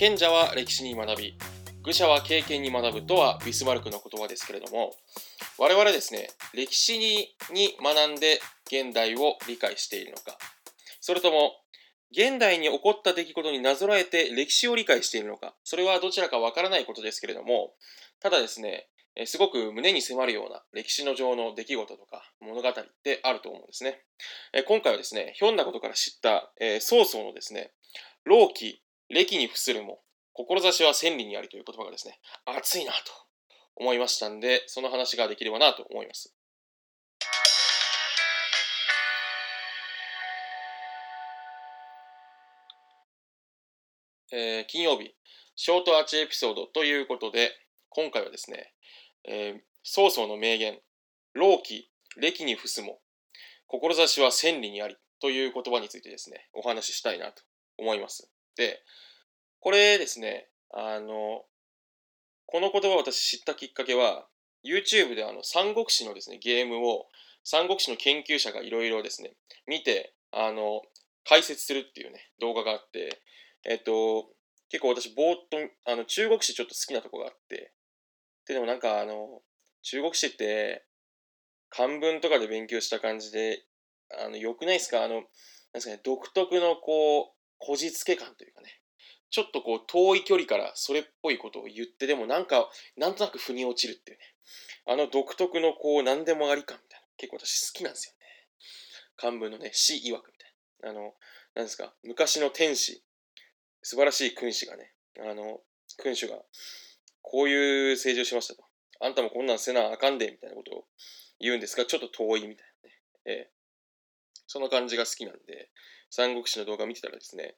賢者は歴史に学び、愚者は経験に学ぶとはビスマルクの言葉ですけれども、我々ですね、歴史に学んで現代を理解しているのか、それとも現代に起こった出来事になぞらえて歴史を理解しているのか、それはどちらかわからないことですけれども、ただですね、すごく胸に迫るような歴史の上の出来事とか物語ってあると思うんですね。今回はですね、ひょんなことから知った、え、曹操のですね、老期、歴に付するも、志は千里にありという言葉がですね、熱いなと思いましたんで、その話ができればなと思います。えー、金曜日、ショートアーチエピソードということで、今回はですね、えー、曹操の名言、老期、歴に伏すも、志は千里にありという言葉についてですね、お話ししたいなと思います。で、これですね、あの、この言葉を私知ったきっかけは、YouTube であの、三国志のですね、ゲームを、三国志の研究者がいろいろですね、見て、あの、解説するっていうね、動画があって、えっと、結構私、ぼーっと、あの、中国史ちょっと好きなとこがあって、で、でもなんかあの、中国史って、漢文とかで勉強した感じで、あの、良くないですか？あの、なんですかね、独特のこう、こじつけ感というかね、ちょっとこう、遠い距離からそれっぽいことを言って、でもなんか、なんとなく腑に落ちるっていうね、あの独特のこう、何でもあり感みたいな、結構私好きなんですよね。漢文のね、詩曰くみたいな。あの、なんですか、昔の天使、素晴らしい君主がね、あの、君主が、こういう政治をしましたと。あんたもこんなんせなあかんで、みたいなことを言うんですが、ちょっと遠いみたいなね。ええその感じが好きなんで、三国志の動画見てたらですね、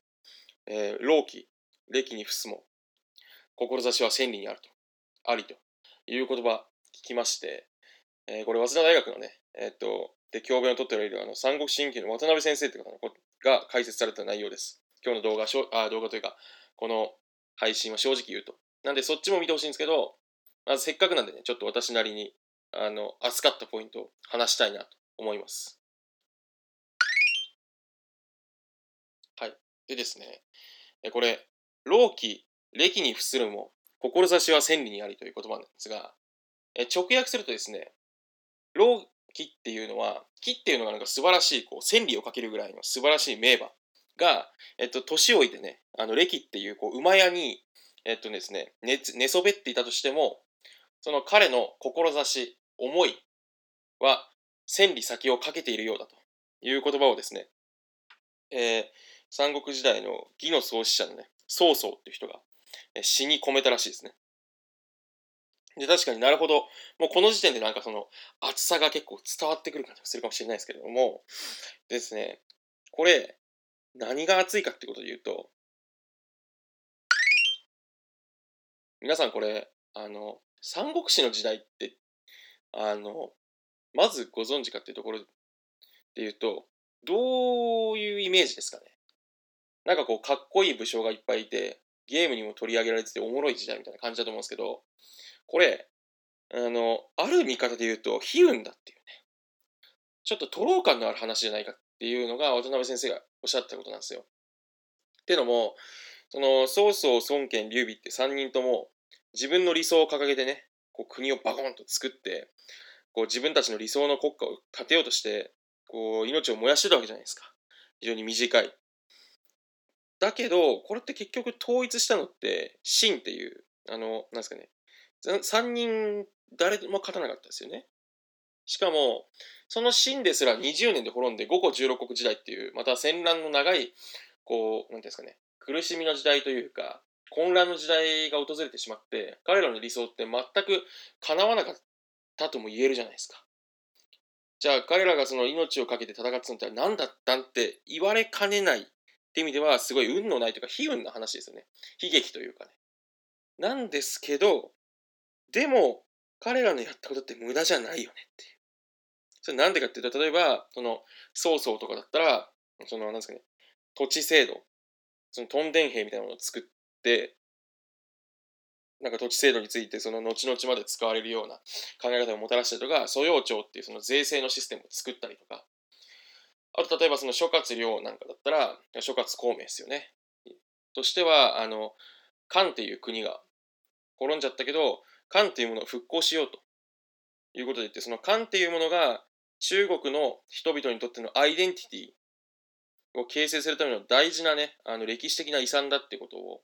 えー、老期、歴に伏すも、志は千里にあると、ありという言葉聞きまして、えー、これ、早稲田大学のね、えー、っと、で、教鞭を取っておられるあの三国志研究の渡辺先生という方が解説された内容です。今日の動画、あ動画というか、この配信は正直言うと。なんでそっちも見てほしいんですけど、まずせっかくなんでね、ちょっと私なりに、あの、熱かったポイントを話したいなと思います。はい。でですね、これ、老期、歴に付するも、志は千里にありという言葉なんですが、直訳するとですね、老期っていうのは、木っていうのがなんか素晴らしい、こう、千里をかけるぐらいの素晴らしい名馬が、えっと、年老いてね、あの、歴っていう、こう、馬屋に、えっとですね、寝、寝そべっていたとしても、その彼の志、思いは、千里先をかけているようだという言葉をですね、えー、三国時代の義の創始者のね、曹操っていう人が、え詩に込めたらしいですね。で、確かになるほど、もうこの時点でなんかその厚さが結構伝わってくる感じがするかもしれないですけれども、ですね、これ、何が熱いかってことで言うと、皆さんこれ、あの、三国志の時代って、あの、まずご存知かっていうところで言うと、どういうイメージですかね？なんかこう、かっこいい武将がいっぱいいて、ゲームにも取り上げられてておもろい時代みたいな感じだと思うんですけど、これ、あの、ある見方で言うと、悲運だっていうね。ちょっと徒労感のある話じゃないかっていうのが渡辺先生がおっしゃったことなんですよ。っていうのも、その、曹操、孫権、劉備って3人とも自分の理想を掲げてね、こう国をバコンと作って、こう自分たちの理想の国家を立てようとして、こう命を燃やしてたわけじゃないですか。非常に短い。だけど、これって結局統一したのって、秦っていう、あの、なんですかね、3人誰も勝たなかったですよね。しかも、その秦ですら20年で滅んで5個16国時代っていう、また戦乱の長い、こう、なんていうんですかね、苦しみの時代というか、混乱の時代が訪れてしまって、彼らの理想って全く叶わなかったとも言えるじゃないですか。じゃあ彼らがその命を懸けて戦ってたのって何だったんって言われかねないって意味ではすごい運のないというか悲運な話ですよね。悲劇というかね。なんですけど、でも彼らのやったことって無駄じゃないよねっていう。それなんでかっていうと、例えば、その、曹操とかだったら、その、なんですかね、土地制度、その、トンデン兵みたいなものを作って、なんか土地制度についてその後々まで使われるような考え方をもたらしたりとか、租用庁っていうその税制のシステムを作ったりとか、あと例えばその諸葛亮なんかだったら、諸葛孔明ですよね。としては、あの、漢っていう国が滅んじゃったけど、漢っていうものを復興しようということで言って、その漢っていうものが中国の人々にとってのアイデンティティを形成するための大事なね、あの歴史的な遺産だってことを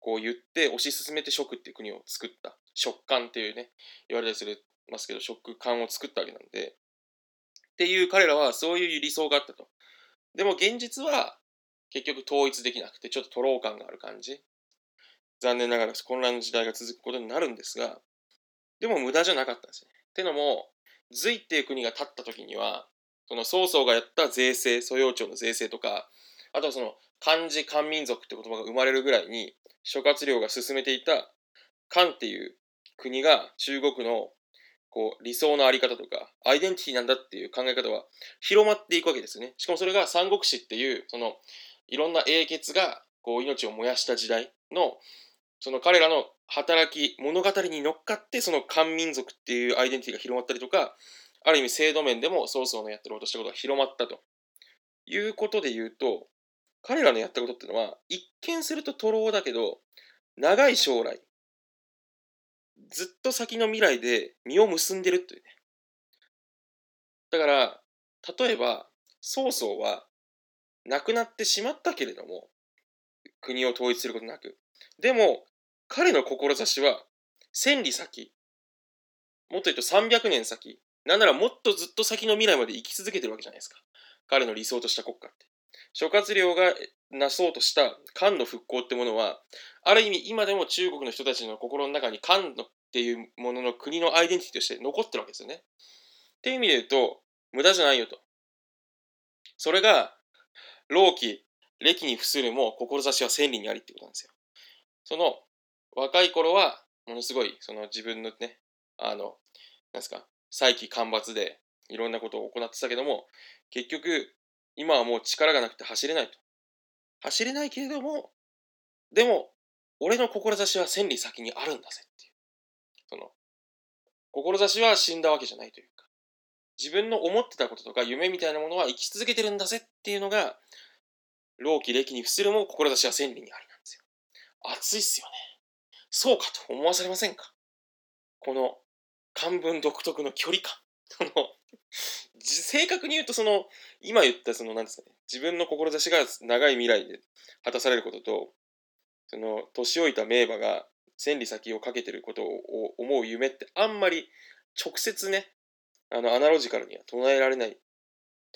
こう言って推し進めて蜀っていう国を作った。蜀漢っていうね、言われたりするますけど、蜀漢を作ったわけなんで、っていう彼らはそういう理想があったと。でも現実は結局統一できなくて、ちょっと徒労感がある感じ。残念ながら混乱の時代が続くことになるんですが、でも無駄じゃなかったんですね。ってのも、隋っていう国が立った時には、その曹操がやった税制、蘇陽町の税制とか、あとはその漢字漢民族って言葉が生まれるぐらいに、諸葛亮が進めていた漢っていう国が中国のこう理想のあり方とかアイデンティティなんだっていう考え方は広まっていくわけですね。しかもそれが三国志っていうそのいろんな英傑がこう命を燃やした時代のその彼らの働き物語に乗っかってその漢民族っていうアイデンティティが広まったりとかある意味制度面でも曹操のやってることしたことが広まったと。いうことで言うと彼らのやったことっていうのは一見すると徒労だけど長い将来ずっと先の未来で実を結んでるというね。だから例えば曹操は亡くなってしまったけれども国を統一することなく。でも彼の志は千里先もっと言うと300年先なんならもっとずっと先の未来まで生き続けてるわけじゃないですか彼の理想とした国家って諸葛亮がなそうとした漢の復興ってものは、ある意味今でも中国の人たちの心の中に漢のっていうものの国のアイデンティティとして残ってるわけですよね。っていう意味で言うと、無駄じゃないよと。それが、老期、歴に付するも志は千里にありってことなんですよ。その、若い頃は、ものすごい、その自分のね、あの、なんですか、再起干ばつでいろんなことを行ってたけども、結局、今はもう力がなくて走れないと。走れないけれども、でも、俺の志は千里先にあるんだぜっていう。その、志は死んだわけじゃないというか、自分の思ってたこととか夢みたいなものは生き続けてるんだぜっていうのが、老期歴に伏するも志は千里にありなんですよ。熱いっすよね。そうかと思わされませんか？この漢文独特の距離感。その、正確に言うとその、今言ったその、なんですかね、自分の志が長い未来で果たされることと、その、年老いた名馬が千里先をかけてることを思う夢ってあんまり直接ね、あの、アナロジカルには唱えられない、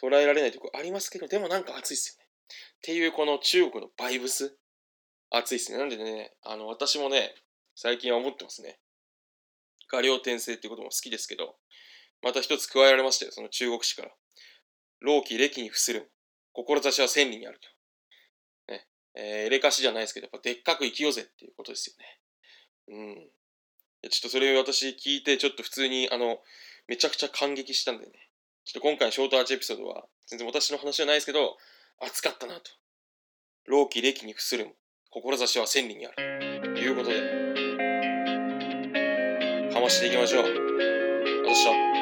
捉えられないとこありますけど、でもなんか熱いっすよね。っていうこの中国のバイブス、熱いっすね。なんでね、あの、私もね、最近は思ってますね。画量転生っていうことも好きですけど、また一つ加えられましたよ、その中国史から。老期歴に付する。志は千里にあると。ね。えー、エレカシじゃないですけど、やっぱでっかく生きようぜっていうことですよね。うん。ちょっとそれを私聞いて、ちょっと普通に、あの、めちゃくちゃ感激したんでね。ちょっと今回のショートアーチエピソードは、全然私の話じゃないですけど、熱かったなと。老期歴に付する志は千里にある。ということで、していきましょう。よっしゃ。